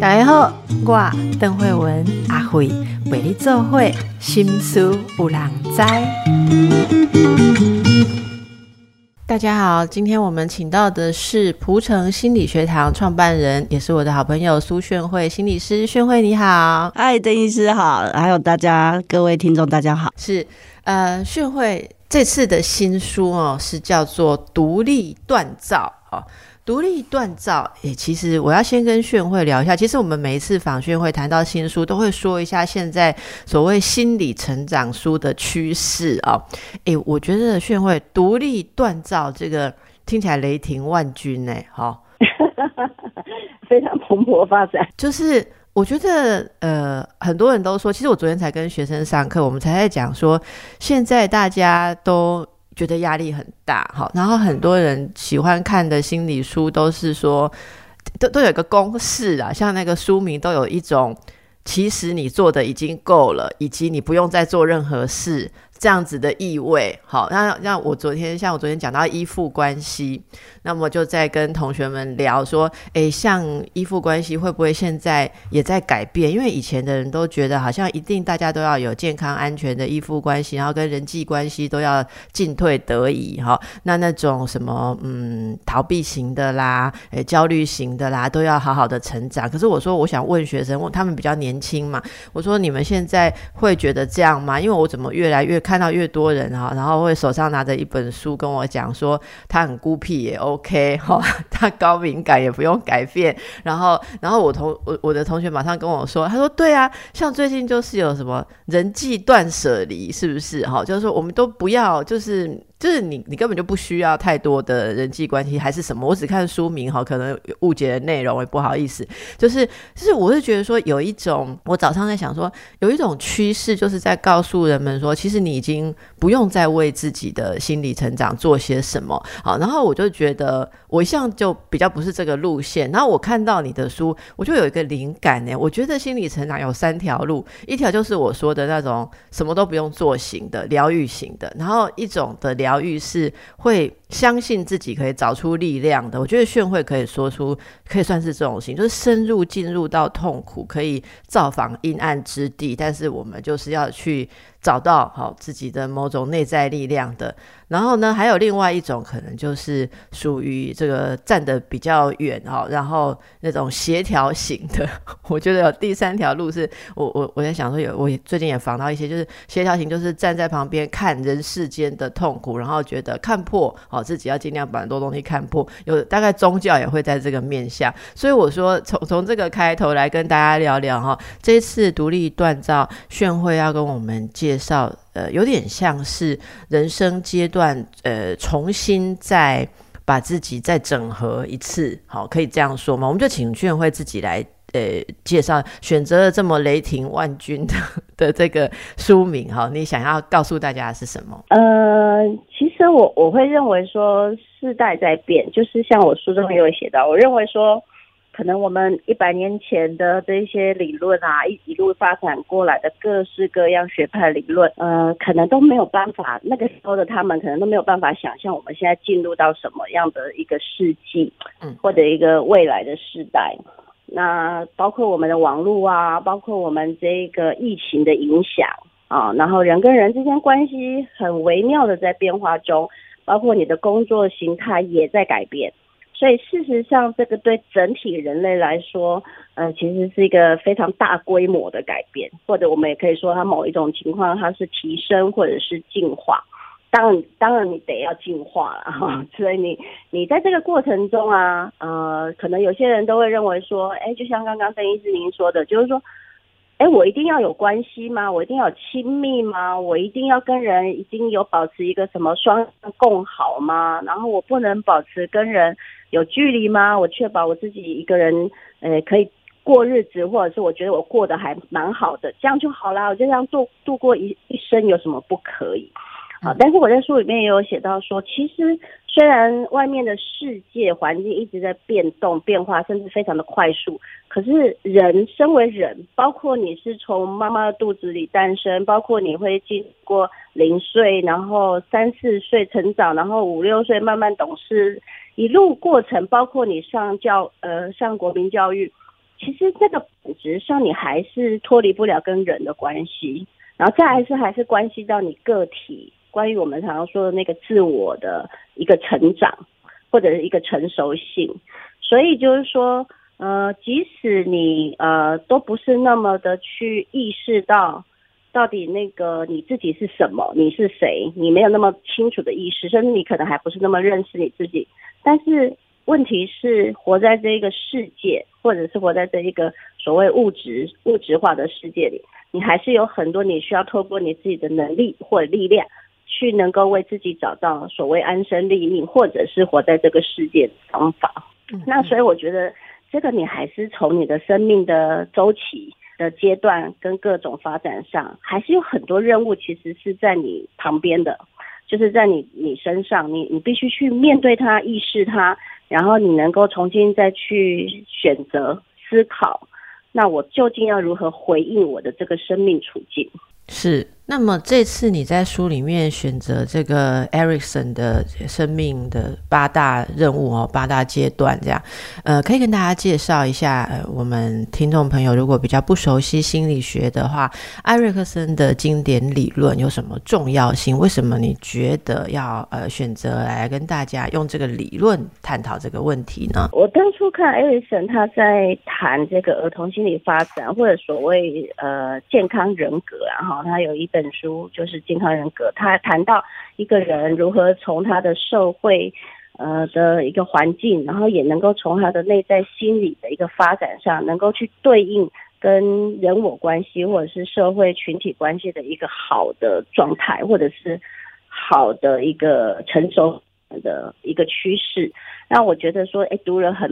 大家好，我邓慧文阿慧陪你做会心思有人知。大家好，今天我们请到的是蒲城心理学堂创办人，也是我的好朋友苏炫慧心理师。炫慧你好，嗨，邓医师好，还有大家各位听众大家好。是呃，炫慧这次的新书哦，是叫做《独立锻造》哦。独立锻造，诶，其实我要先跟炫慧聊一下。其实我们每一次访炫慧谈到新书，都会说一下现在所谓心理成长书的趋势啊。诶，我觉得炫慧独立锻造这个听起来雷霆万钧呢，哈，非常蓬勃发展。就是我觉得，呃，很多人都说，其实我昨天才跟学生上课，我们才在讲说，现在大家都。觉得压力很大，好，然后很多人喜欢看的心理书都是说，都都有一个公式啊，像那个书名都有一种，其实你做的已经够了，以及你不用再做任何事。这样子的意味，好，那那我昨天像我昨天讲到依附关系，那么就在跟同学们聊说，诶，像依附关系会不会现在也在改变？因为以前的人都觉得好像一定大家都要有健康安全的依附关系，然后跟人际关系都要进退得宜，哈，那那种什么嗯逃避型的啦，诶焦虑型的啦，都要好好的成长。可是我说我想问学生，问他们比较年轻嘛，我说你们现在会觉得这样吗？因为我怎么越来越看。看到越多人哈，然后会手上拿着一本书跟我讲说他很孤僻也 OK 哈，他高敏感也不用改变。然后，然后我同我我的同学马上跟我说，他说对啊，像最近就是有什么人际断舍离，是不是哈？就是说我们都不要就是。就是你，你根本就不需要太多的人际关系，还是什么？我只看书名哈，可能误解的内容，也不好意思。就是，就是，我是觉得说，有一种，我早上在想说，有一种趋势，就是在告诉人们说，其实你已经不用再为自己的心理成长做些什么。好，然后我就觉得，我一向就比较不是这个路线。然后我看到你的书，我就有一个灵感呢。我觉得心理成长有三条路，一条就是我说的那种什么都不用做型的疗愈型的，然后一种的疗。疗愈是会相信自己可以找出力量的。我觉得炫慧可以说出，可以算是这种型，就是深入进入到痛苦，可以造访阴暗之地，但是我们就是要去。找到好自己的某种内在力量的，然后呢，还有另外一种可能就是属于这个站得比较远哈，然后那种协调型的。我觉得有第三条路是我我我在想说有我最近也访到一些就是协调型，就是站在旁边看人世间的痛苦，然后觉得看破好自己要尽量把很多东西看破。有大概宗教也会在这个面下，所以我说从从这个开头来跟大家聊聊哈，这一次独立锻造炫慧要跟我们介。绍呃，有点像是人生阶段呃，重新再把自己再整合一次，好，可以这样说吗？我们就请炫慧自己来呃介绍，选择了这么雷霆万钧的 的这个书名，哈，你想要告诉大家的是什么？呃，其实我我会认为说，世代在变，就是像我书中也有写到，我认为说。可能我们一百年前的这些理论啊，一一路发展过来的各式各样学派理论，呃，可能都没有办法，那个时候的他们可能都没有办法想象我们现在进入到什么样的一个世纪，嗯，或者一个未来的世代。那包括我们的网络啊，包括我们这个疫情的影响啊，然后人跟人之间关系很微妙的在变化中，包括你的工作形态也在改变。所以事实上，这个对整体人类来说，呃，其实是一个非常大规模的改变，或者我们也可以说，它某一种情况它是提升或者是进化。当然，当然你得要进化了哈。所以你你在这个过程中啊，呃，可能有些人都会认为说，哎，就像刚刚邓医师您说的，就是说。哎，我一定要有关系吗？我一定要亲密吗？我一定要跟人已经有保持一个什么双共好吗？然后我不能保持跟人有距离吗？我确保我自己一个人，呃，可以过日子，或者是我觉得我过得还蛮好的，这样就好啦。我就这样度度过一一生，有什么不可以？好，但是我在书里面也有写到说，其实虽然外面的世界环境一直在变动、变化，甚至非常的快速，可是人身为人，包括你是从妈妈的肚子里诞生，包括你会经过零岁，然后三四岁成长，然后五六岁慢慢懂事，一路过程，包括你上教呃上国民教育，其实这个本质上你还是脱离不了跟人的关系，然后再还是还是关系到你个体。关于我们常常说的那个自我的一个成长，或者是一个成熟性，所以就是说，呃，即使你呃都不是那么的去意识到，到底那个你自己是什么，你是谁，你没有那么清楚的意识，甚至你可能还不是那么认识你自己。但是问题是，活在这一个世界，或者是活在这一个所谓物质物质化的世界里，你还是有很多你需要透过你自己的能力或者力量。去能够为自己找到所谓安身立命，或者是活在这个世界的方法。那所以我觉得，这个你还是从你的生命的周期的阶段跟各种发展上，还是有很多任务其实是在你旁边的，就是在你你身上，你你必须去面对它，意识它，然后你能够重新再去选择思考，那我究竟要如何回应我的这个生命处境？是。那么这次你在书里面选择这个 Erickson 的生命的八大任务哦，八大阶段这样，呃，可以跟大家介绍一下，呃，我们听众朋友如果比较不熟悉心理学的话，艾瑞克森的经典理论有什么重要性？为什么你觉得要呃选择来跟大家用这个理论探讨这个问题呢？我当初看艾瑞森他在谈这个儿童心理发展或者所谓呃健康人格，然后他有一。本书就是健康人格，他谈到一个人如何从他的社会呃的一个环境，然后也能够从他的内在心理的一个发展上，能够去对应跟人我关系或者是社会群体关系的一个好的状态，或者是好的一个成熟的一个趋势。让我觉得说，哎，读了很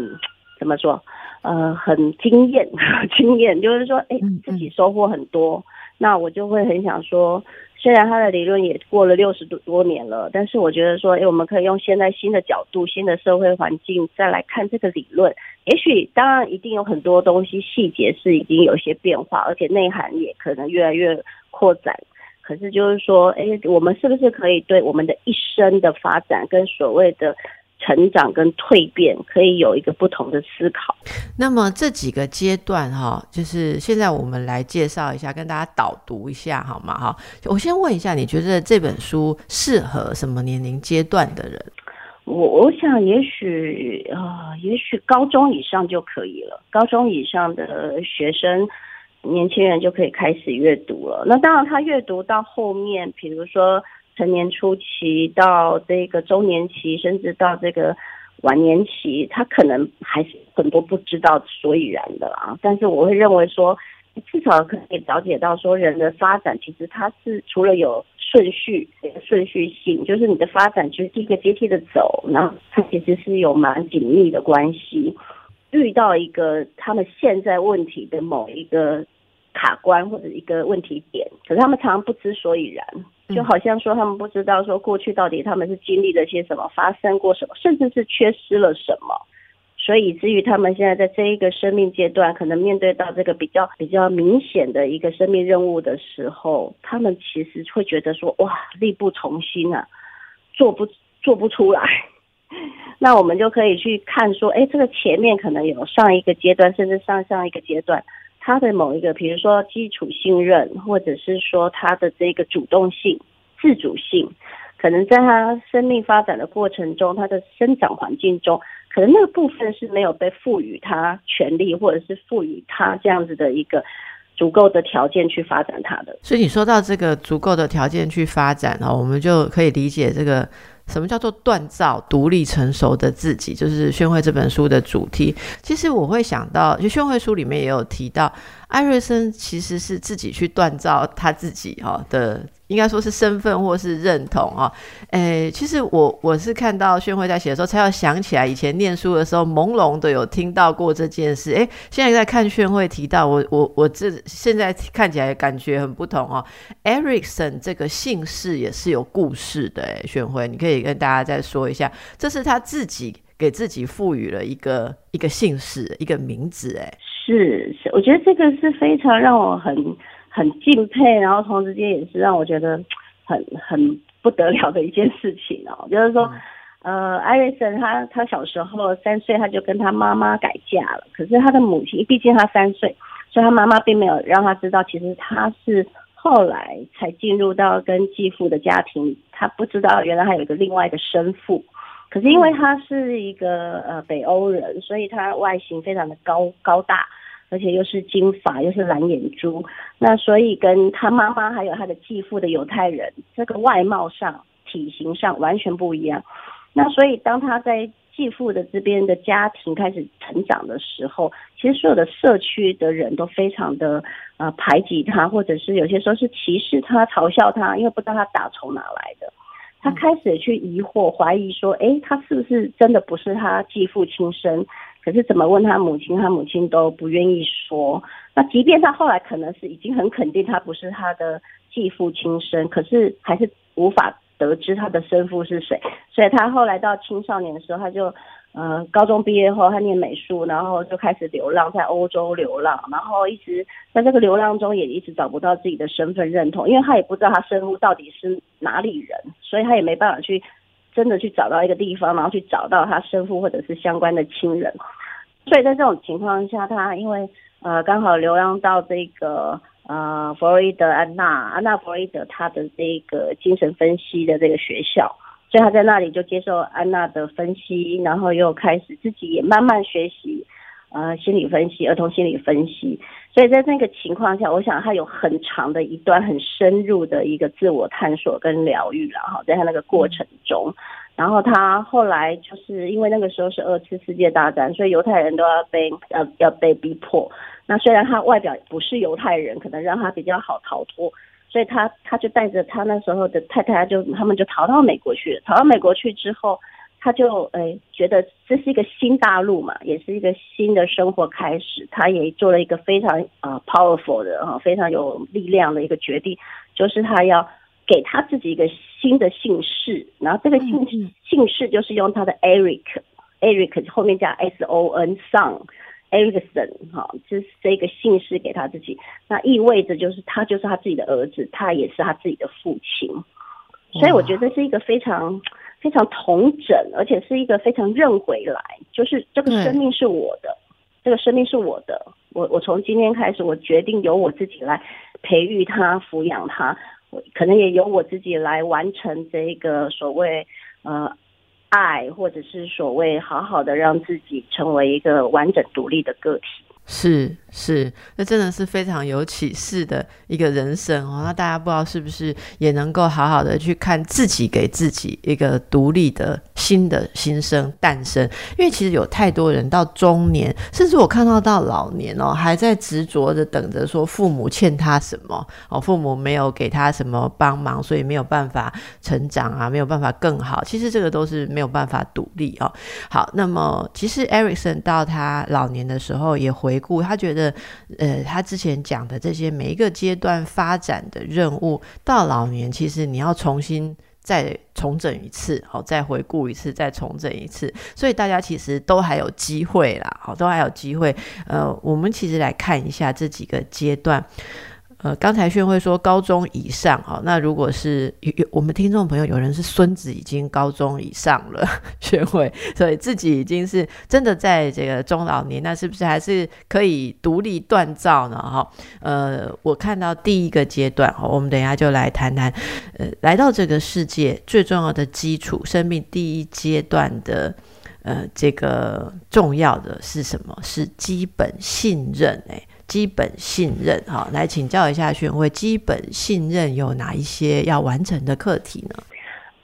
怎么说，呃，很惊艳，惊艳，就是说，哎，自己收获很多。那我就会很想说，虽然他的理论也过了六十多多年了，但是我觉得说，哎，我们可以用现在新的角度、新的社会环境再来看这个理论。也许当然一定有很多东西细节是已经有些变化，而且内涵也可能越来越扩展。可是就是说，哎，我们是不是可以对我们的一生的发展跟所谓的？成长跟蜕变可以有一个不同的思考。那么这几个阶段哈，就是现在我们来介绍一下，跟大家导读一下好吗？哈，我先问一下，你觉得这本书适合什么年龄阶段的人？我我想，也许啊，也许高中以上就可以了。高中以上的学生、年轻人就可以开始阅读了。那当然，他阅读到后面，比如说。成年初期到这个中年期，甚至到这个晚年期，他可能还是很多不知道所以然的啊。但是我会认为说，至少可以了解到说，人的发展其实它是除了有顺序、顺序性，就是你的发展就是一个阶梯的走，然后它其实是有蛮紧密的关系。遇到一个他们现在问题的某一个卡关或者一个问题点，可是他们常常不知所以然。就好像说他们不知道说过去到底他们是经历了些什么，发生过什么，甚至是缺失了什么，所以以至于他们现在在这一个生命阶段，可能面对到这个比较比较明显的一个生命任务的时候，他们其实会觉得说哇，力不从心啊，做不做不出来。那我们就可以去看说，哎，这个前面可能有上一个阶段，甚至上上一个阶段。他的某一个，比如说基础信任，或者是说他的这个主动性、自主性，可能在他生命发展的过程中，他的生长环境中，可能那个部分是没有被赋予他权利，或者是赋予他这样子的一个足够的条件去发展他的。所以你说到这个足够的条件去发展哦，我们就可以理解这个。什么叫做锻造独立成熟的自己？就是宣慧这本书的主题。其实我会想到，就宣慧书里面也有提到，艾瑞森其实是自己去锻造他自己哈的。应该说是身份或是认同啊，诶，其实我我是看到宣慧在写的时候，才要想起来以前念书的时候朦胧的有听到过这件事。诶，现在在看宣慧提到我我我这现在看起来感觉很不同哦。Ericsson 这个姓氏也是有故事的，诶，宣慧，你可以跟大家再说一下，这是他自己给自己赋予了一个一个姓氏一个名字，诶，是是，我觉得这个是非常让我很。很敬佩，然后同时间也是让我觉得很很不得了的一件事情哦。就是说，呃，艾瑞森他他小时候三岁他就跟他妈妈改嫁了，可是他的母亲毕竟他三岁，所以他妈妈并没有让他知道，其实他是后来才进入到跟继父的家庭，他不知道原来还有一个另外一个生父。可是因为他是一个呃北欧人，所以他外形非常的高高大。而且又是金发，又是蓝眼珠，那所以跟他妈妈还有他的继父的犹太人，这个外貌上、体型上完全不一样。那所以当他在继父的这边的家庭开始成长的时候，其实所有的社区的人都非常的呃排挤他，或者是有些时候是歧视他、嘲笑他，因为不知道他打从哪来的。他开始去疑惑、怀疑说：“哎，他是不是真的不是他继父亲生？”可是怎么问他母亲，他母亲都不愿意说。那即便他后来可能是已经很肯定他不是他的继父亲生，可是还是无法得知他的生父是谁。所以他后来到青少年的时候，他就呃高中毕业后，他念美术，然后就开始流浪，在欧洲流浪，然后一直在这个流浪中也一直找不到自己的身份认同，因为他也不知道他生父到底是哪里人，所以他也没办法去。真的去找到一个地方，然后去找到他生父或者是相关的亲人，所以在这种情况下，他因为呃刚好流浪到这个呃弗洛伊德安娜安娜弗洛伊德他的这个精神分析的这个学校，所以他在那里就接受安娜的分析，然后又开始自己也慢慢学习。呃，心理分析，儿童心理分析，所以在那个情况下，我想他有很长的一段很深入的一个自我探索跟疗愈了哈，在他那个过程中，然后他后来就是因为那个时候是二次世界大战，所以犹太人都要被要要被逼迫。那虽然他外表不是犹太人，可能让他比较好逃脱，所以他他就带着他那时候的太太，就他们就逃到美国去了。逃到美国去之后。他就诶觉得这是一个新大陆嘛，也是一个新的生活开始。他也做了一个非常啊 powerful 的啊，非常有力量的一个决定，就是他要给他自己一个新的姓氏，然后这个姓姓氏就是用他的 Eric，Eric 后面加 S O N Son，Ericson 哈，就是这个姓氏给他自己，那意味着就是他就是他自己的儿子，他也是他自己的父亲。所以我觉得是一个非常。非常同整，而且是一个非常认回来，就是这个生命是我的，这个生命是我的，我我从今天开始，我决定由我自己来培育他、抚养他，我可能也由我自己来完成这个所谓呃爱，或者是所谓好好的让自己成为一个完整独立的个体。是是，那真的是非常有启示的一个人生哦。那大家不知道是不是也能够好好的去看自己，给自己一个独立的新的新生诞生。因为其实有太多人到中年，甚至我看到到老年哦，还在执着的等着说父母欠他什么哦，父母没有给他什么帮忙，所以没有办法成长啊，没有办法更好。其实这个都是没有办法独立哦。好，那么其实 Ericson 到他老年的时候也回。回顾，他觉得，呃，他之前讲的这些每一个阶段发展的任务，到老年其实你要重新再重整一次，好，再回顾一次，再重整一次，所以大家其实都还有机会啦，好，都还有机会。呃，我们其实来看一下这几个阶段。呃，刚才宣慧说高中以上哈，那如果是有有我们听众朋友有人是孙子已经高中以上了，宣慧，所以自己已经是真的在这个中老年，那是不是还是可以独立锻造呢？哈，呃，我看到第一个阶段哈，我们等一下就来谈谈，呃，来到这个世界最重要的基础，生命第一阶段的呃这个重要的是什么？是基本信任哎。基本信任，哈，来请教一下宣慧，基本信任有哪一些要完成的课题呢？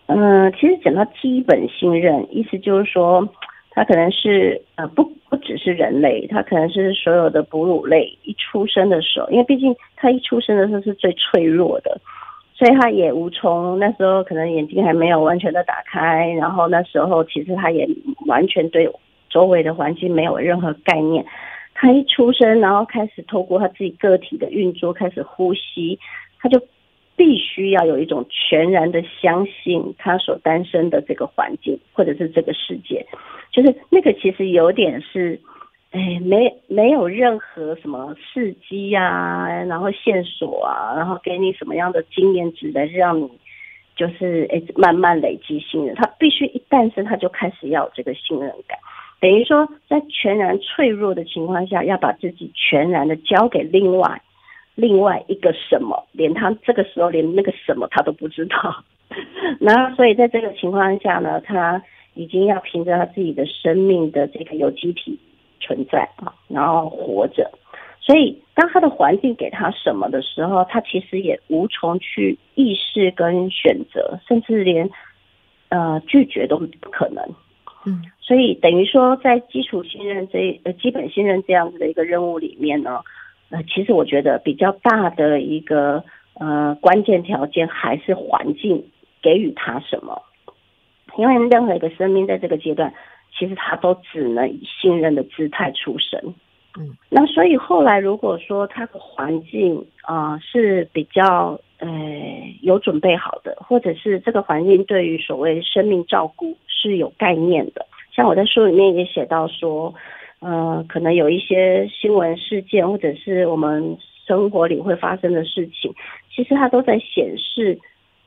嗯，其实讲到基本信任，意思就是说，它可能是呃不不只是人类，它可能是所有的哺乳类一出生的时候，因为毕竟它一出生的时候是最脆弱的，所以它也无从那时候可能眼睛还没有完全的打开，然后那时候其实它也完全对周围的环境没有任何概念。他一出生，然后开始透过他自己个体的运作开始呼吸，他就必须要有一种全然的相信他所诞生的这个环境或者是这个世界，就是那个其实有点是，哎，没没有任何什么刺激啊，然后线索啊，然后给你什么样的经验值来让你就是哎慢慢累积信任，他必须一诞生他就开始要这个信任感。等于说，在全然脆弱的情况下，要把自己全然的交给另外另外一个什么，连他这个时候连那个什么他都不知道。然后，所以在这个情况下呢，他已经要凭着他自己的生命的这个有机体存在啊，然后活着。所以，当他的环境给他什么的时候，他其实也无从去意识跟选择，甚至连呃拒绝都不可能。嗯，所以等于说，在基础信任这呃基本信任这样子的一个任务里面呢，呃，其实我觉得比较大的一个呃关键条件还是环境给予他什么，因为任何一个生命在这个阶段，其实他都只能以信任的姿态出生。嗯，那所以后来如果说他的环境啊是比较呃有准备好的，或者是这个环境对于所谓生命照顾是有概念的，像我在书里面也写到说，呃，可能有一些新闻事件或者是我们生活里会发生的事情，其实它都在显示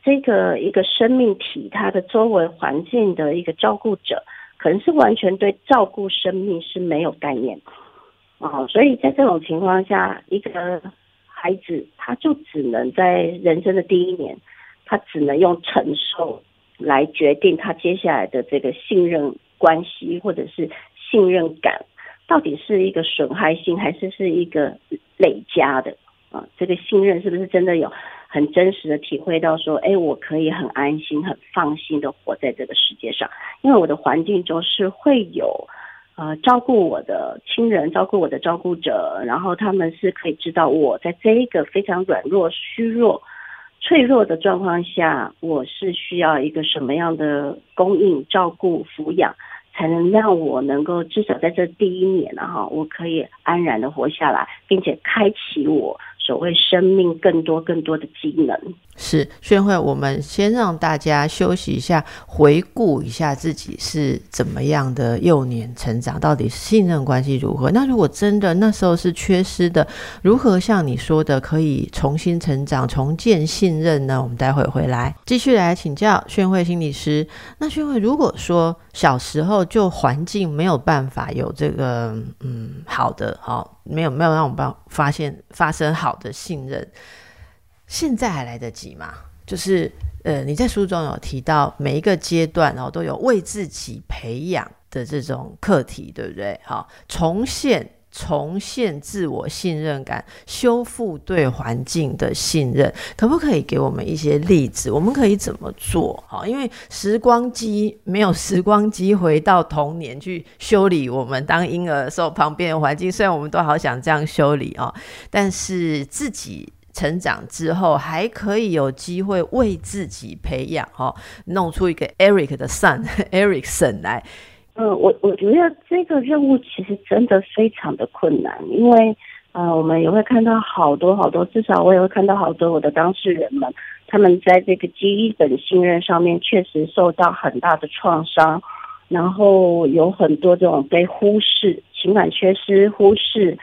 这个一个生命体它的周围环境的一个照顾者，可能是完全对照顾生命是没有概念。哦，所以在这种情况下，一个孩子他就只能在人生的第一年，他只能用承受来决定他接下来的这个信任关系或者是信任感，到底是一个损害性还是是一个累加的啊？这个信任是不是真的有很真实的体会到说，哎，我可以很安心、很放心的活在这个世界上，因为我的环境中是会有。呃，照顾我的亲人，照顾我的照顾者，然后他们是可以知道我在这一个非常软弱、虚弱、脆弱的状况下，我是需要一个什么样的供应、照顾、抚养，才能让我能够至少在这第一年，呢？哈我可以安然的活下来，并且开启我。所谓生命更多更多的机能是宣慧，我们先让大家休息一下，回顾一下自己是怎么样的幼年成长，到底信任关系如何？那如果真的那时候是缺失的，如何像你说的可以重新成长、重建信任呢？我们待会回来继续来请教宣慧心理师。那宣慧，如果说小时候就环境没有办法有这个嗯好的好。没有没有让我们发现发生好的信任，现在还来得及吗？就是呃，你在书中有提到每一个阶段，哦都有为自己培养的这种课题，对不对？好，重现。重现自我信任感，修复对环境的信任，可不可以给我们一些例子？我们可以怎么做？好，因为时光机没有时光机回到童年去修理我们当婴儿的时候旁边的环境，虽然我们都好想这样修理啊，但是自己成长之后还可以有机会为自己培养哈，弄出一个 Eric 的 son Ericson 来。嗯，我我觉得这个任务其实真的非常的困难，因为呃，我们也会看到好多好多，至少我也会看到好多我的当事人们，他们在这个基本信任上面确实受到很大的创伤，然后有很多这种被忽视、情感缺失、忽视，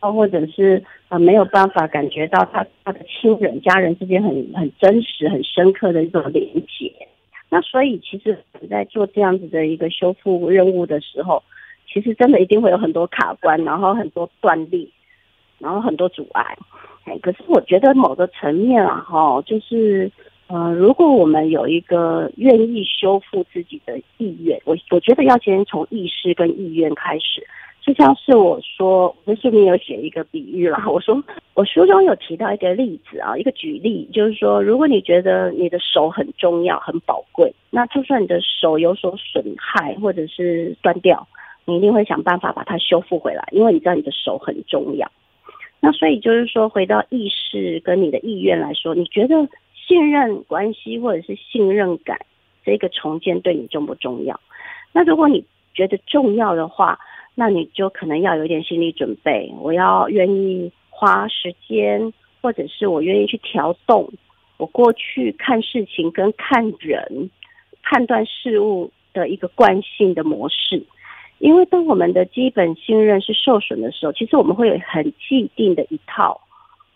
啊，或者是啊没有办法感觉到他他的亲人、家人之间很很真实、很深刻的一种连接。那所以，其实你在做这样子的一个修复任务的时候，其实真的一定会有很多卡关，然后很多断裂，然后很多阻碍。哎，可是我觉得某个层面啊，哈，就是，呃，如果我们有一个愿意修复自己的意愿，我我觉得要先从意识跟意愿开始。就像是我说，我在书里有写一个比喻啦。我说，我书中有提到一个例子啊，一个举例，就是说，如果你觉得你的手很重要、很宝贵，那就算你的手有所损害或者是断掉，你一定会想办法把它修复回来，因为你知道你的手很重要。那所以就是说，回到意识跟你的意愿来说，你觉得信任关系或者是信任感这个重建对你重不重要？那如果你觉得重要的话，那你就可能要有点心理准备，我要愿意花时间，或者是我愿意去调动我过去看事情跟看人、判断事物的一个惯性的模式。因为当我们的基本信任是受损的时候，其实我们会有很既定的一套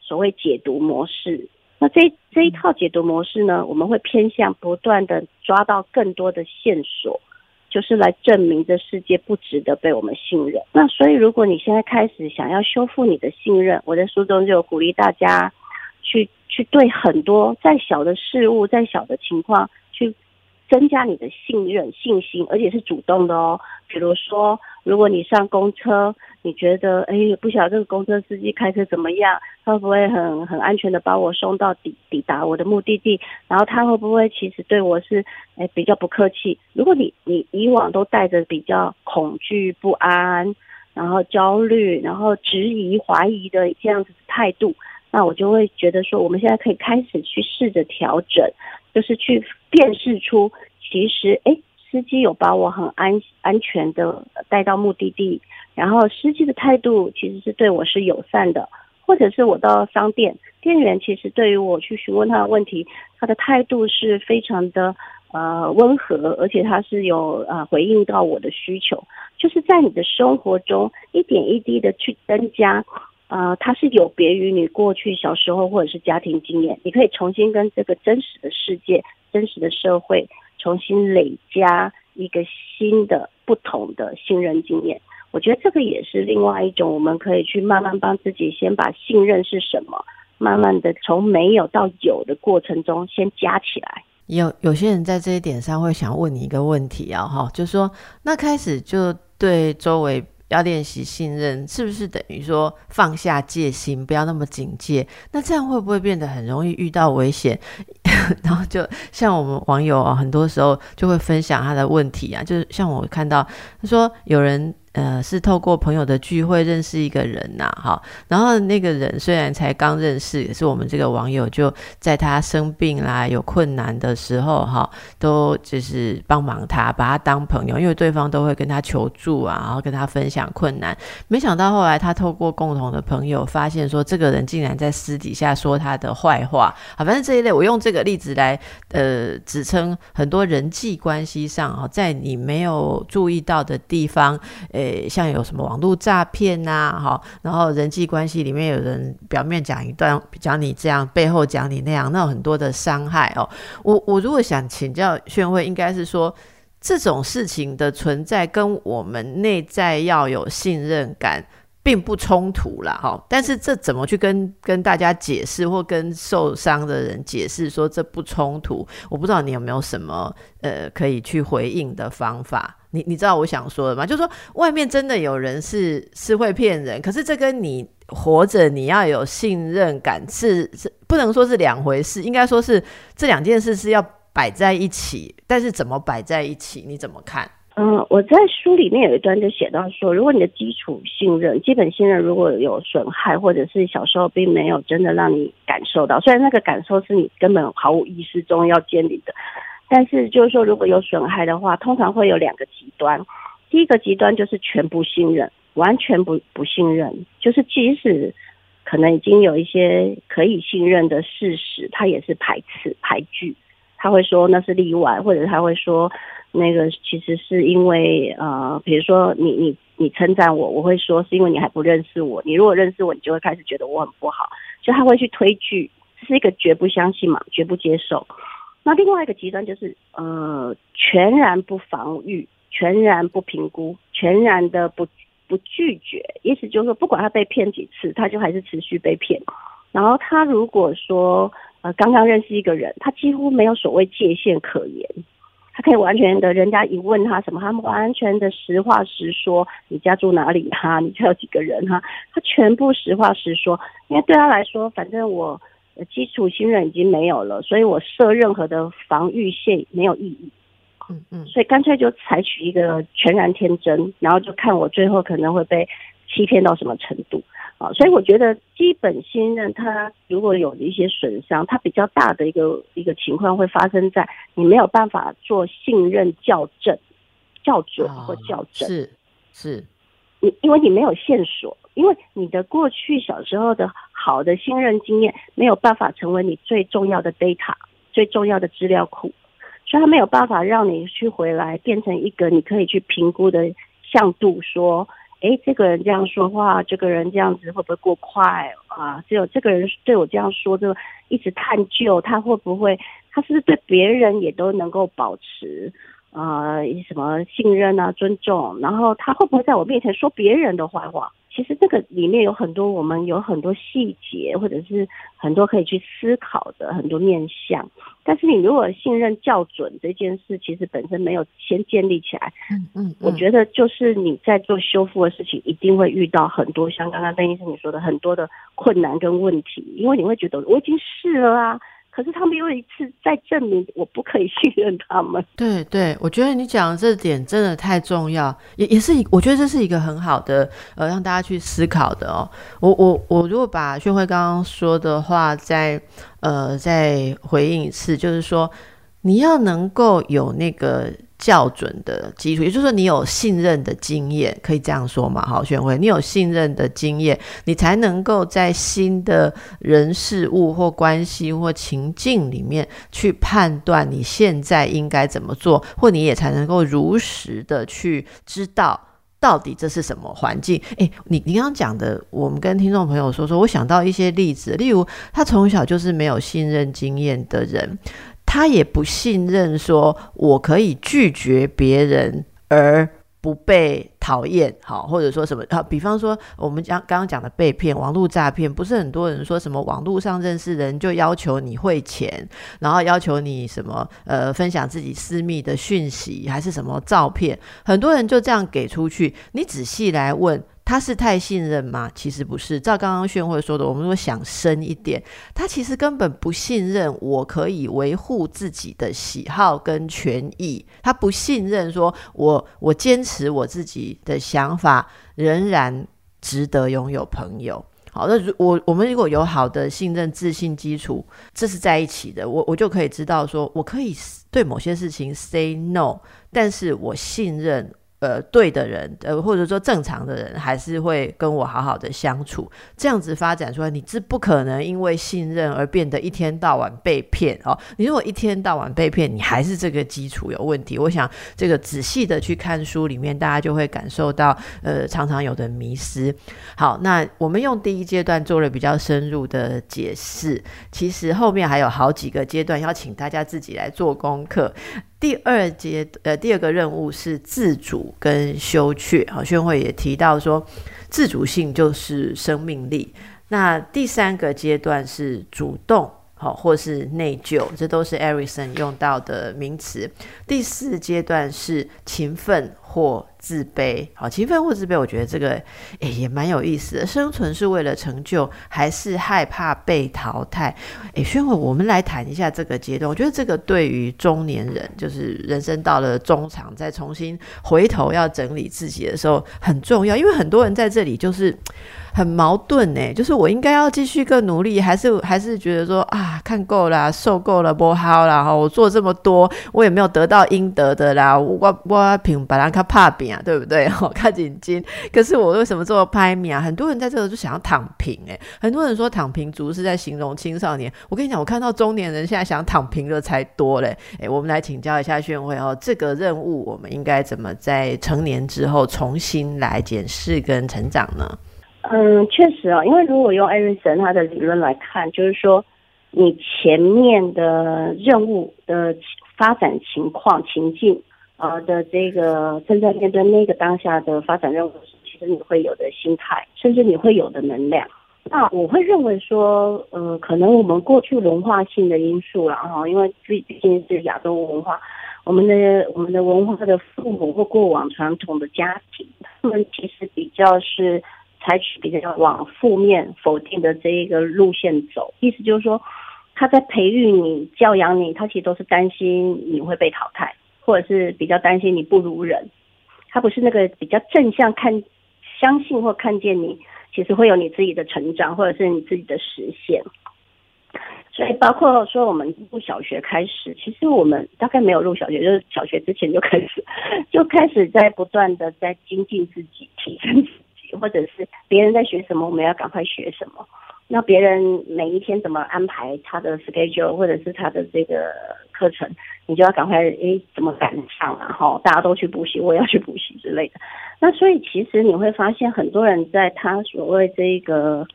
所谓解读模式。那这这一套解读模式呢，我们会偏向不断的抓到更多的线索。就是来证明这世界不值得被我们信任。那所以，如果你现在开始想要修复你的信任，我在书中就有鼓励大家去去对很多再小的事物、再小的情况去。增加你的信任、信心，而且是主动的哦。比如说，如果你上公车，你觉得哎，不晓得这个公车司机开车怎么样，他会不会很很安全的把我送到抵抵达我的目的地？然后他会不会其实对我是哎比较不客气？如果你你以往都带着比较恐惧、不安，然后焦虑，然后质疑、怀疑的这样子的态度，那我就会觉得说，我们现在可以开始去试着调整。就是去辨识出，其实哎，司机有把我很安安全的带到目的地，然后司机的态度其实是对我是友善的，或者是我到商店，店员其实对于我去询问他的问题，他的态度是非常的呃温和，而且他是有呃回应到我的需求，就是在你的生活中一点一滴的去增加。呃，它是有别于你过去小时候或者是家庭经验，你可以重新跟这个真实的世界、真实的社会重新累加一个新的、不同的信任经验。我觉得这个也是另外一种，我们可以去慢慢帮自己先把信任是什么，慢慢的从没有到有的过程中先加起来。有有些人在这一点上会想问你一个问题啊，哈，就说，那开始就对周围。要练习信任，是不是等于说放下戒心，不要那么警戒？那这样会不会变得很容易遇到危险？然后就像我们网友啊，很多时候就会分享他的问题啊，就是像我看到他说有人。呃，是透过朋友的聚会认识一个人呐，哈，然后那个人虽然才刚认识，也是我们这个网友就在他生病啦、有困难的时候，哈，都就是帮忙他，把他当朋友，因为对方都会跟他求助啊，然后跟他分享困难。没想到后来他透过共同的朋友发现，说这个人竟然在私底下说他的坏话，好，反正这一类，我用这个例子来呃，指称很多人际关系上，哈，在你没有注意到的地方，呃。诶，像有什么网络诈骗呐，哈，然后人际关系里面有人表面讲一段讲你这样，背后讲你那样，那有很多的伤害哦。我我如果想请教炫慧，应该是说这种事情的存在跟我们内在要有信任感。并不冲突啦，哈，但是这怎么去跟跟大家解释，或跟受伤的人解释说这不冲突？我不知道你有没有什么呃可以去回应的方法？你你知道我想说的吗？就是说外面真的有人是是会骗人，可是这跟你活着你要有信任感是是不能说是两回事，应该说是这两件事是要摆在一起，但是怎么摆在一起？你怎么看？嗯，我在书里面有一段就写到说，如果你的基础信任、基本信任如果有损害，或者是小时候并没有真的让你感受到，虽然那个感受是你根本毫无意识中要建立的，但是就是说如果有损害的话，通常会有两个极端。第一个极端就是全部信任，完全不不信任，就是即使可能已经有一些可以信任的事实，他也是排斥排拒，他会说那是例外，或者他会说。那个其实是因为呃，比如说你你你称赞我，我会说是因为你还不认识我。你如果认识我，你就会开始觉得我很不好，所以他会去推拒，是一个绝不相信嘛，绝不接受。那另外一个极端就是呃，全然不防御，全然不评估，全然的不不拒绝，意思就是说，不管他被骗几次，他就还是持续被骗。然后他如果说呃刚刚认识一个人，他几乎没有所谓界限可言。他可以完全的，人家一问他什么，他们完全的实话实说。你家住哪里哈？你家有几个人哈？他全部实话实说，因为对他来说，反正我基础信任已经没有了，所以我设任何的防御线没有意义。嗯嗯，所以干脆就采取一个全然天真，然后就看我最后可能会被欺骗到什么程度啊。所以我觉得基本信任，它如果有一些损伤，它比较大的一个一个情况会发生在你没有办法做信任校正、校准或校正。是是，你因为你没有线索。因为你的过去小时候的好的信任经验没有办法成为你最重要的 data 最重要的资料库，所以它没有办法让你去回来变成一个你可以去评估的向度。说，哎，这个人这样说话，这个人这样子会不会过快啊？只有这个人对我这样说，就一直探究他会不会，他是不是对别人也都能够保持啊什么信任啊、尊重？然后他会不会在我面前说别人的坏话？其实这个里面有很多，我们有很多细节，或者是很多可以去思考的很多面向。但是你如果信任校准这件事，其实本身没有先建立起来，嗯嗯，我觉得就是你在做修复的事情，一定会遇到很多像刚刚邓医生你说的很多的困难跟问题，因为你会觉得我已经试了啊。可是他们又一次在证明我不可以信任他们。对对，我觉得你讲的这点真的太重要，也也是，我觉得这是一个很好的呃，让大家去思考的哦。我我我如果把宣慧刚刚说的话再呃再回应一次，就是说你要能够有那个。校准的基础，也就是说，你有信任的经验，可以这样说嘛？好，宣慧，你有信任的经验，你才能够在新的人事物或关系或情境里面去判断你现在应该怎么做，或你也才能够如实的去知道到底这是什么环境。诶，你你刚刚讲的，我们跟听众朋友说说，我想到一些例子，例如他从小就是没有信任经验的人。他也不信任，说我可以拒绝别人而不被讨厌，好，或者说什么啊？比方说，我们讲刚刚讲的被骗、网络诈骗，不是很多人说什么网络上认识人就要求你汇钱，然后要求你什么呃分享自己私密的讯息，还是什么照片，很多人就这样给出去。你仔细来问。他是太信任吗？其实不是。照刚刚炫慧说的，我们如果想深一点，他其实根本不信任我可以维护自己的喜好跟权益。他不信任说我我坚持我自己的想法，仍然值得拥有朋友。好，那如我我们如果有好的信任、自信基础，这是在一起的。我我就可以知道说，我可以对某些事情 say no，但是我信任。呃，对的人，呃，或者说正常的人，还是会跟我好好的相处。这样子发展出来，你是不可能因为信任而变得一天到晚被骗哦。你如果一天到晚被骗，你还是这个基础有问题。我想这个仔细的去看书里面，大家就会感受到，呃，常常有的迷失。好，那我们用第一阶段做了比较深入的解释，其实后面还有好几个阶段，要请大家自己来做功课。第二阶呃，第二个任务是自主跟羞怯。好，宣慧也提到说，自主性就是生命力。那第三个阶段是主动，好，或是内疚，这都是 Erikson 用到的名词。第四阶段是勤奋或。自卑，好，勤奋或自卑，我觉得这个诶也蛮有意思的。生存是为了成就，还是害怕被淘汰？诶，宣伟，我们来谈一下这个阶段。我觉得这个对于中年人，就是人生到了中场，再重新回头要整理自己的时候很重要。因为很多人在这里就是很矛盾呢，就是我应该要继续更努力，还是还是觉得说啊，看够了，受够了，不好了哈，我做这么多，我也没有得到应得的啦，我我凭把人卡怕扁对不对？哦，看眼睛。可是我为什么做拍米啊？很多人在这个就想要躺平，哎，很多人说躺平族是在形容青少年。我跟你讲，我看到中年人现在想躺平的才多嘞。哎，我们来请教一下炫慧哦，这个任务我们应该怎么在成年之后重新来检视跟成长呢？嗯，确实啊，因为如果用艾瑞森他的理论来看，就是说你前面的任务的发展情况情境。呃的这个正在面对那个当下的发展任务，其实你会有的心态，甚至你会有的能量。那我会认为说，呃，可能我们过去文化性的因素了哈，因为毕毕竟是亚洲文化，我们的我们的文化的父母或过往传统的家庭，他们其实比较是采取比较往负面否定的这一个路线走，意思就是说，他在培育你、教养你，他其实都是担心你会被淘汰。或者是比较担心你不如人，他不是那个比较正向看、相信或看见你，其实会有你自己的成长，或者是你自己的实现。所以，包括说我们入小学开始，其实我们大概没有入小学，就是小学之前就开始，就开始在不断的在精进自己、提升自己，或者是别人在学什么，我们要赶快学什么。那别人每一天怎么安排他的 schedule，或者是他的这个课程，你就要赶快诶怎么赶上啊？后，大家都去补习，我也要去补习之类的。那所以其实你会发现，很多人在他所谓这个。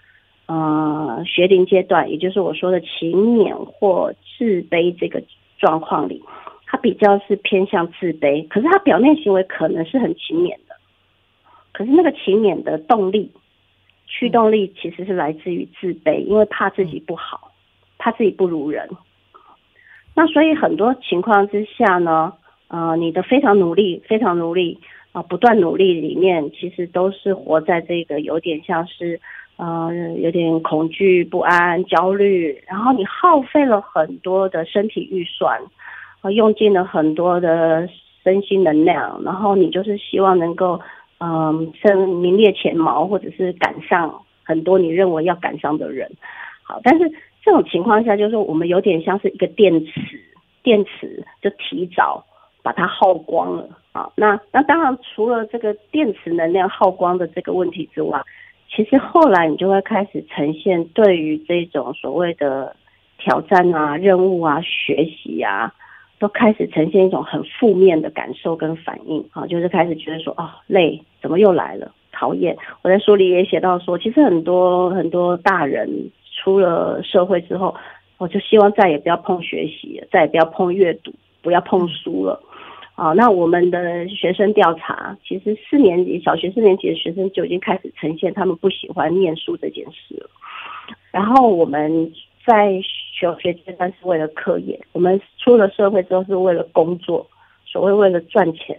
呃，学龄阶段，也就是我说的勤勉或自卑这个状况里，他比较是偏向自卑，可是他表面行为可能是很勤勉的，可是那个勤勉的动力、驱动力其实是来自于自卑，因为怕自己不好，怕自己不如人。那所以很多情况之下呢，呃，你的非常努力、非常努力啊，不断努力里面，其实都是活在这个有点像是。呃，有点恐惧、不安、焦虑，然后你耗费了很多的身体预算，啊，用尽了很多的身心能量，然后你就是希望能够，嗯，升名列前茅，或者是赶上很多你认为要赶上的人。好，但是这种情况下，就是我们有点像是一个电池，电池就提早把它耗光了啊。那那当然，除了这个电池能量耗光的这个问题之外，其实后来你就会开始呈现对于这种所谓的挑战啊、任务啊、学习啊，都开始呈现一种很负面的感受跟反应啊，就是开始觉得说啊累，怎么又来了，讨厌。我在书里也写到说，其实很多很多大人出了社会之后，我就希望再也不要碰学习，再也不要碰阅读，不要碰书了。啊，那我们的学生调查，其实四年级小学四年级的学生就已经开始呈现他们不喜欢念书这件事了。然后我们在小学阶段是为了课业，我们出了社会之后是为了工作，所谓为了赚钱。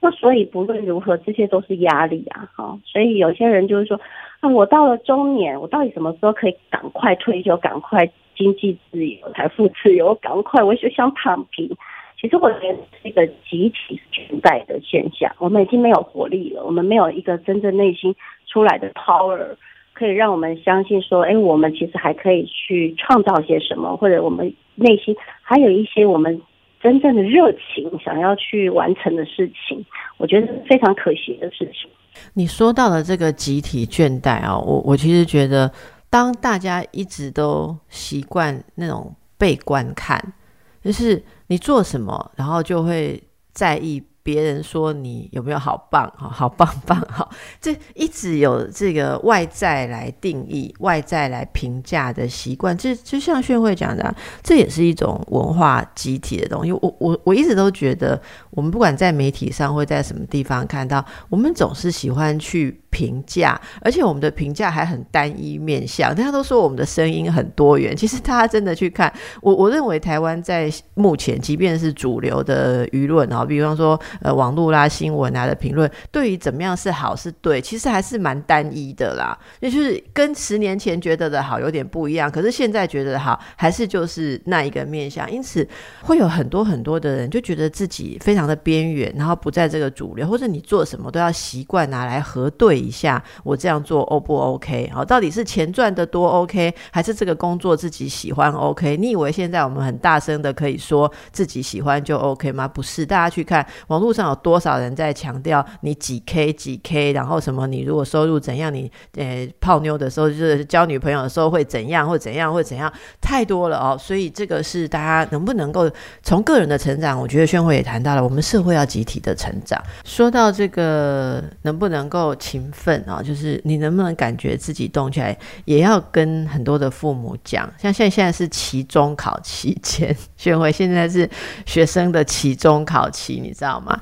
那所以不论如何，这些都是压力啊！哈，所以有些人就是说，啊，我到了中年，我到底什么时候可以赶快退休，赶快经济自由、财富自由，赶快我就想躺平。其实我觉得是一个集体存在的现象，我们已经没有活力了，我们没有一个真正内心出来的 power，可以让我们相信说，哎，我们其实还可以去创造些什么，或者我们内心还有一些我们真正的热情想要去完成的事情，我觉得是非常可惜的事情。你说到了这个集体倦怠啊，我我其实觉得，当大家一直都习惯那种被观看，就是。你做什么，然后就会在意。别人说你有没有好棒哈，好棒棒哈，这一直有这个外在来定义、外在来评价的习惯，这就像炫慧讲的，这也是一种文化集体的东西。我我我一直都觉得，我们不管在媒体上或在什么地方看到，我们总是喜欢去评价，而且我们的评价还很单一面向。大家都说我们的声音很多元，其实大家真的去看，我我认为台湾在目前，即便是主流的舆论啊，比方说。呃，网络啦、新闻啊的评论，对于怎么样是好是对，其实还是蛮单一的啦。也就是跟十年前觉得的好有点不一样，可是现在觉得好，还是就是那一个面相。因此，会有很多很多的人就觉得自己非常的边缘，然后不在这个主流，或者你做什么都要习惯拿来核对一下，我这样做 O 不 OK？好，到底是钱赚的多 OK，还是这个工作自己喜欢 OK？你以为现在我们很大声的可以说自己喜欢就 OK 吗？不是，大家去看网络。路上有多少人在强调你几 K 几 K，然后什么？你如果收入怎样，你呃泡妞的时候就是交女朋友的时候会怎样，或怎样，或怎样，太多了哦。所以这个是大家能不能够从个人的成长，我觉得宣慧也谈到了，我们社会要集体的成长。说到这个能不能够勤奋啊，就是你能不能感觉自己动起来，也要跟很多的父母讲。像现在现在是期中考期间，宣慧现在是学生的期中考期，你知道吗？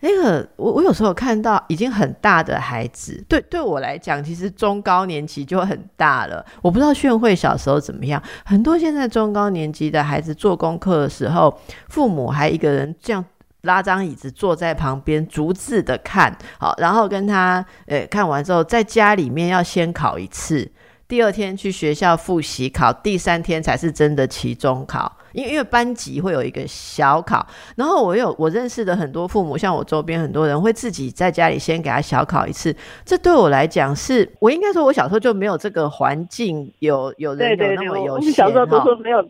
那个，我我有时候看到已经很大的孩子，对对我来讲，其实中高年级就很大了。我不知道炫慧小时候怎么样，很多现在中高年级的孩子做功课的时候，父母还一个人这样拉张椅子坐在旁边，逐字的看好，然后跟他呃看完之后，在家里面要先考一次，第二天去学校复习考，第三天才是真的期中考。因为因为班级会有一个小考，然后我有我认识的很多父母，像我周边很多人会自己在家里先给他小考一次，这对我来讲是我应该说，我小时候就没有这个环境，有有人有那么有钱小时候都说没有。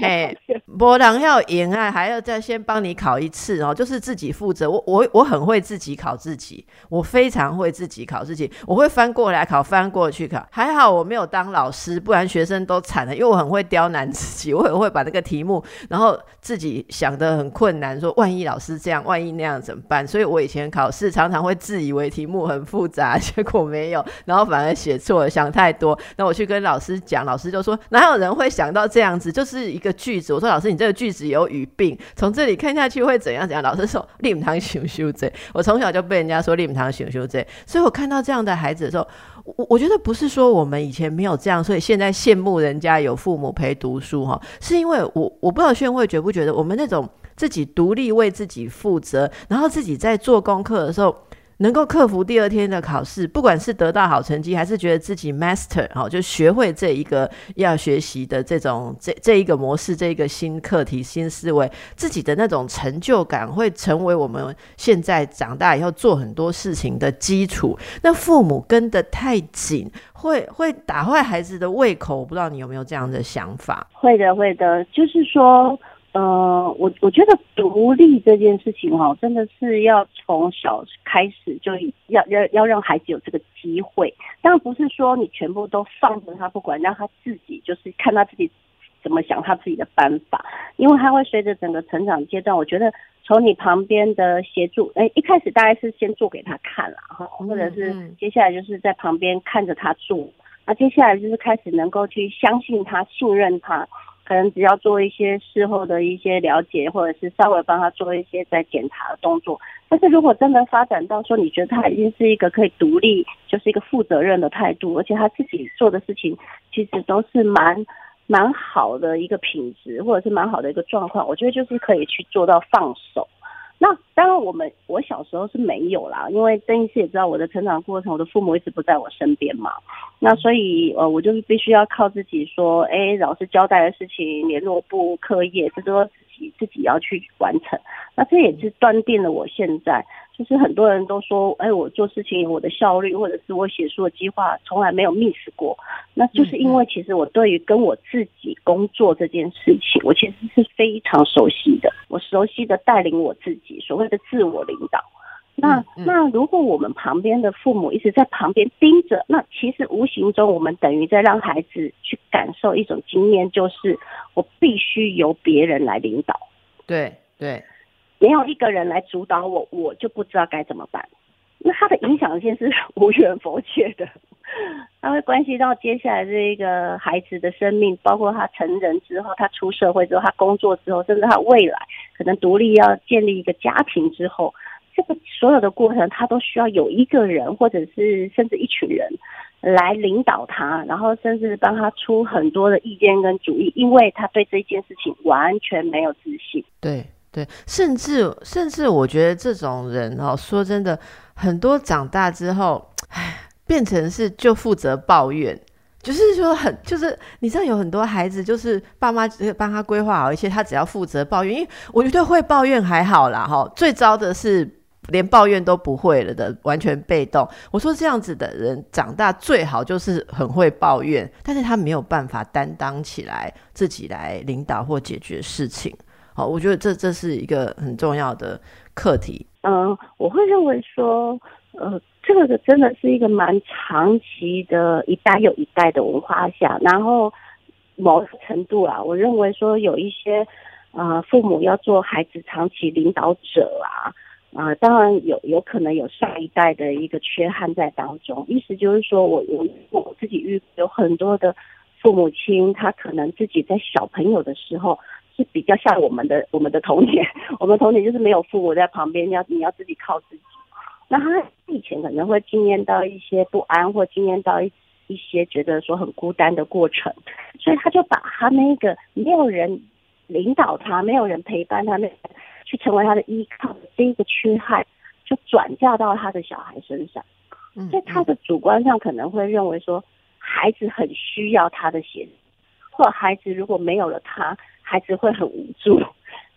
嘿，博朗要赢啊，还要再先帮你考一次哦，就是自己负责。我我我很会自己考自己，我非常会自己考自己，我会翻过来考，翻过去考。还好我没有当老师，不然学生都惨了。因为我很会刁难自己，我很会把那个题目，然后自己想的很困难，说万一老师这样，万一那样怎么办？所以我以前考试常常会自以为题目很复杂，结果没有，然后反而写错了，想太多。那我去跟老师讲，老师就说哪有人会想到这样子，就是。是一个句子，我说老师，你这个句子有语病，从这里看下去会怎样怎样？老师说立堂熊修这，我从小就被人家说立堂熊修这，所以我看到这样的孩子的时候，我我觉得不是说我们以前没有这样，所以现在羡慕人家有父母陪读书哈，是因为我我不知道轩会觉不觉得我们那种自己独立为自己负责，然后自己在做功课的时候。能够克服第二天的考试，不管是得到好成绩，还是觉得自己 master 好，就学会这一个要学习的这种这这一个模式，这一个新课题、新思维，自己的那种成就感，会成为我们现在长大以后做很多事情的基础。那父母跟得太紧，会会打坏孩子的胃口。我不知道你有没有这样的想法？会的，会的，就是说。呃，我我觉得独立这件事情哈，真的是要从小开始就要要要让孩子有这个机会。当然不是说你全部都放着他不管，让他自己就是看他自己怎么想他自己的办法，因为他会随着整个成长阶段。我觉得从你旁边的协助，哎，一开始大概是先做给他看了哈，或者是接下来就是在旁边看着他做，那接下来就是开始能够去相信他、信任他。可能只要做一些事后的一些了解，或者是稍微帮他做一些在检查的动作。但是如果真的发展到说，你觉得他已经是一个可以独立，就是一个负责任的态度，而且他自己做的事情其实都是蛮蛮好的一个品质，或者是蛮好的一个状况，我觉得就是可以去做到放手。那当然，我们我小时候是没有啦，因为邓医师也知道我的成长过程，我的父母一直不在我身边嘛。那所以呃，我就是必须要靠自己说，哎，老师交代的事情，联络部、课业，这都自己自己要去完成。那这也是断定了我现在。就是很多人都说，哎，我做事情我的效率，或者是我写书的计划从来没有 miss 过。那就是因为其实我对于跟我自己工作这件事情，我其实是非常熟悉的。我熟悉的带领我自己，所谓的自我领导。那那如果我们旁边的父母一直在旁边盯着，那其实无形中我们等于在让孩子去感受一种经验，就是我必须由别人来领导。对对。没有一个人来主导我，我就不知道该怎么办。那他的影响性是 无缘佛界的，它会关系到接下来这个孩子的生命，包括他成人之后，他出社会之后，他工作之后，甚至他未来可能独立要建立一个家庭之后，这个所有的过程，他都需要有一个人，或者是甚至一群人来领导他，然后甚至帮他出很多的意见跟主意，因为他对这件事情完全没有自信。对。对，甚至甚至，我觉得这种人哦，说真的，很多长大之后，唉，变成是就负责抱怨，就是说很，就是你知道有很多孩子，就是爸妈帮他规划好一切，他只要负责抱怨。因为我觉得会抱怨还好啦，哈，最糟的是连抱怨都不会了的，完全被动。我说这样子的人长大最好就是很会抱怨，但是他没有办法担当起来，自己来领导或解决事情。好，我觉得这这是一个很重要的课题。嗯，我会认为说，呃，这个真的是一个蛮长期的，一代又一代的文化下，然后某程度啊，我认为说有一些呃父母要做孩子长期领导者啊，啊，当然有有可能有上一代的一个缺憾在当中。意思就是说我我我自己遇有很多的父母亲，他可能自己在小朋友的时候。是比较像我们的我们的童年，我们童年就是没有父母在旁边，要你要自己靠自己。那他以前可能会经验到一些不安，或经验到一一些觉得说很孤单的过程，所以他就把他那个没有人领导他，没有人陪伴他，那去成为他的依靠的这一个缺憾，就转嫁到他的小孩身上。所以他的主观上可能会认为说，孩子很需要他的协助，或孩子如果没有了他。孩子会很无助。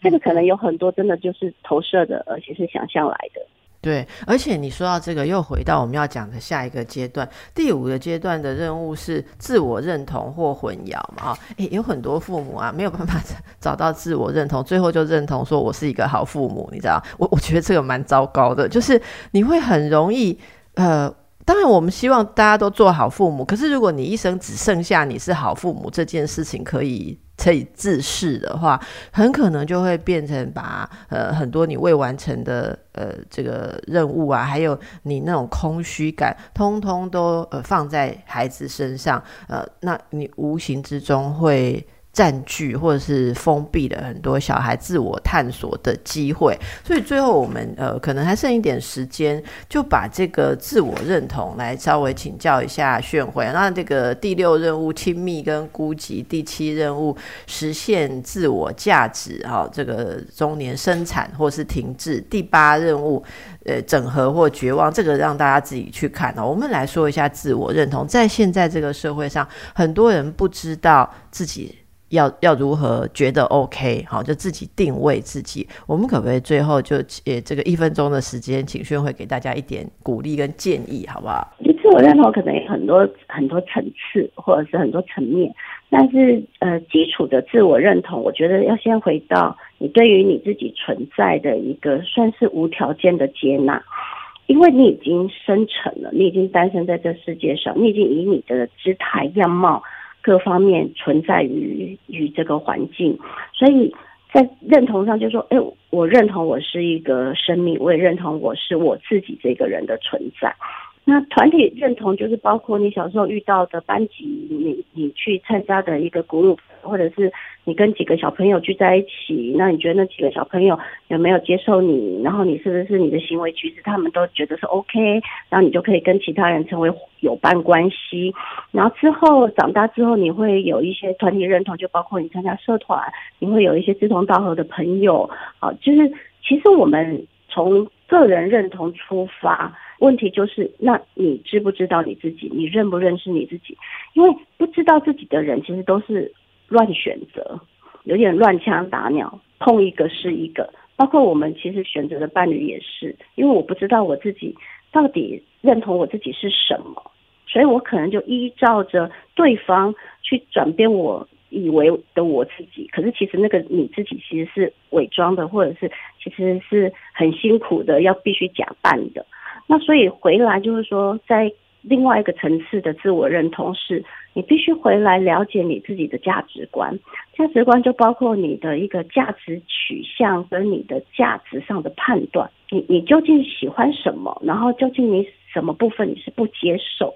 这个可能有很多真的就是投射的，而且是想象来的。对，而且你说到这个，又回到我们要讲的下一个阶段，第五个阶段的任务是自我认同或混淆嘛？啊，诶，有很多父母啊，没有办法找到自我认同，最后就认同说我是一个好父母，你知道？我我觉得这个蛮糟糕的，就是你会很容易，呃，当然我们希望大家都做好父母，可是如果你一生只剩下你是好父母这件事情可以。可以自视的话，很可能就会变成把呃很多你未完成的呃这个任务啊，还有你那种空虚感，通通都呃放在孩子身上，呃，那你无形之中会。占据或者是封闭了很多小孩自我探索的机会，所以最后我们呃可能还剩一点时间，就把这个自我认同来稍微请教一下炫慧。那这个第六任务亲密跟孤寂，第七任务实现自我价值，哈，这个中年生产或是停滞，第八任务呃整合或绝望，这个让大家自己去看哦。我们来说一下自我认同，在现在这个社会上，很多人不知道自己。要要如何觉得 OK 好，就自己定位自己。我们可不可以最后就呃这个一分钟的时间，请宣会给大家一点鼓励跟建议，好不好？自我认同可能有很多很多层次，或者是很多层面，但是呃基础的自我认同，我觉得要先回到你对于你自己存在的一个算是无条件的接纳，因为你已经生成了，你已经诞生在这世界上，你已经以你的姿态样貌。各方面存在于于这个环境，所以在认同上就说，哎，我认同我是一个生命，我也认同我是我自己这个人的存在。那团体认同就是包括你小时候遇到的班级，你你去参加的一个 group，或者是你跟几个小朋友聚在一起，那你觉得那几个小朋友有没有接受你？然后你是不是你的行为举止他们都觉得是 OK？然后你就可以跟其他人成为有伴关系。然后之后长大之后，你会有一些团体认同，就包括你参加社团，你会有一些志同道合的朋友。好，就是其实我们从个人认同出发。问题就是，那你知不知道你自己？你认不认识你自己？因为不知道自己的人，其实都是乱选择，有点乱枪打鸟，碰一个是一个。包括我们其实选择的伴侣也是，因为我不知道我自己到底认同我自己是什么，所以我可能就依照着对方去转变我以为的我自己。可是其实那个你自己其实是伪装的，或者是其实是很辛苦的，要必须假扮的。那所以回来就是说，在另外一个层次的自我认同是，你必须回来了解你自己的价值观。价值观就包括你的一个价值取向跟你的价值上的判断。你你究竟喜欢什么？然后究竟你什么部分你是不接受？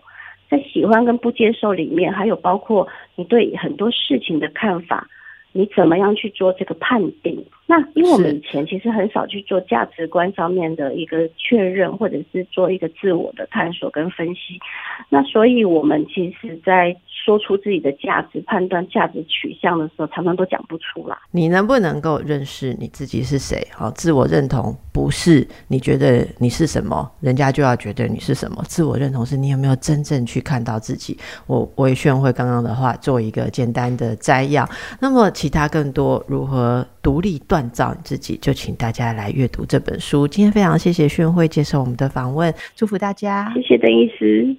在喜欢跟不接受里面，还有包括你对很多事情的看法。你怎么样去做这个判定？那因为我们以前其实很少去做价值观上面的一个确认，或者是做一个自我的探索跟分析。那所以我们其实，在说出自己的价值判断、价值取向的时候，常常都讲不出来。你能不能够认识你自己是谁？好，自我认同不是你觉得你是什么，人家就要觉得你是什么。自我认同是你有没有真正去看到自己。我我也炫会刚刚的话做一个简单的摘要。那么。其他更多如何独立锻造你自己，就请大家来阅读这本书。今天非常谢谢炫慧接受我们的访问，祝福大家，谢谢邓医师。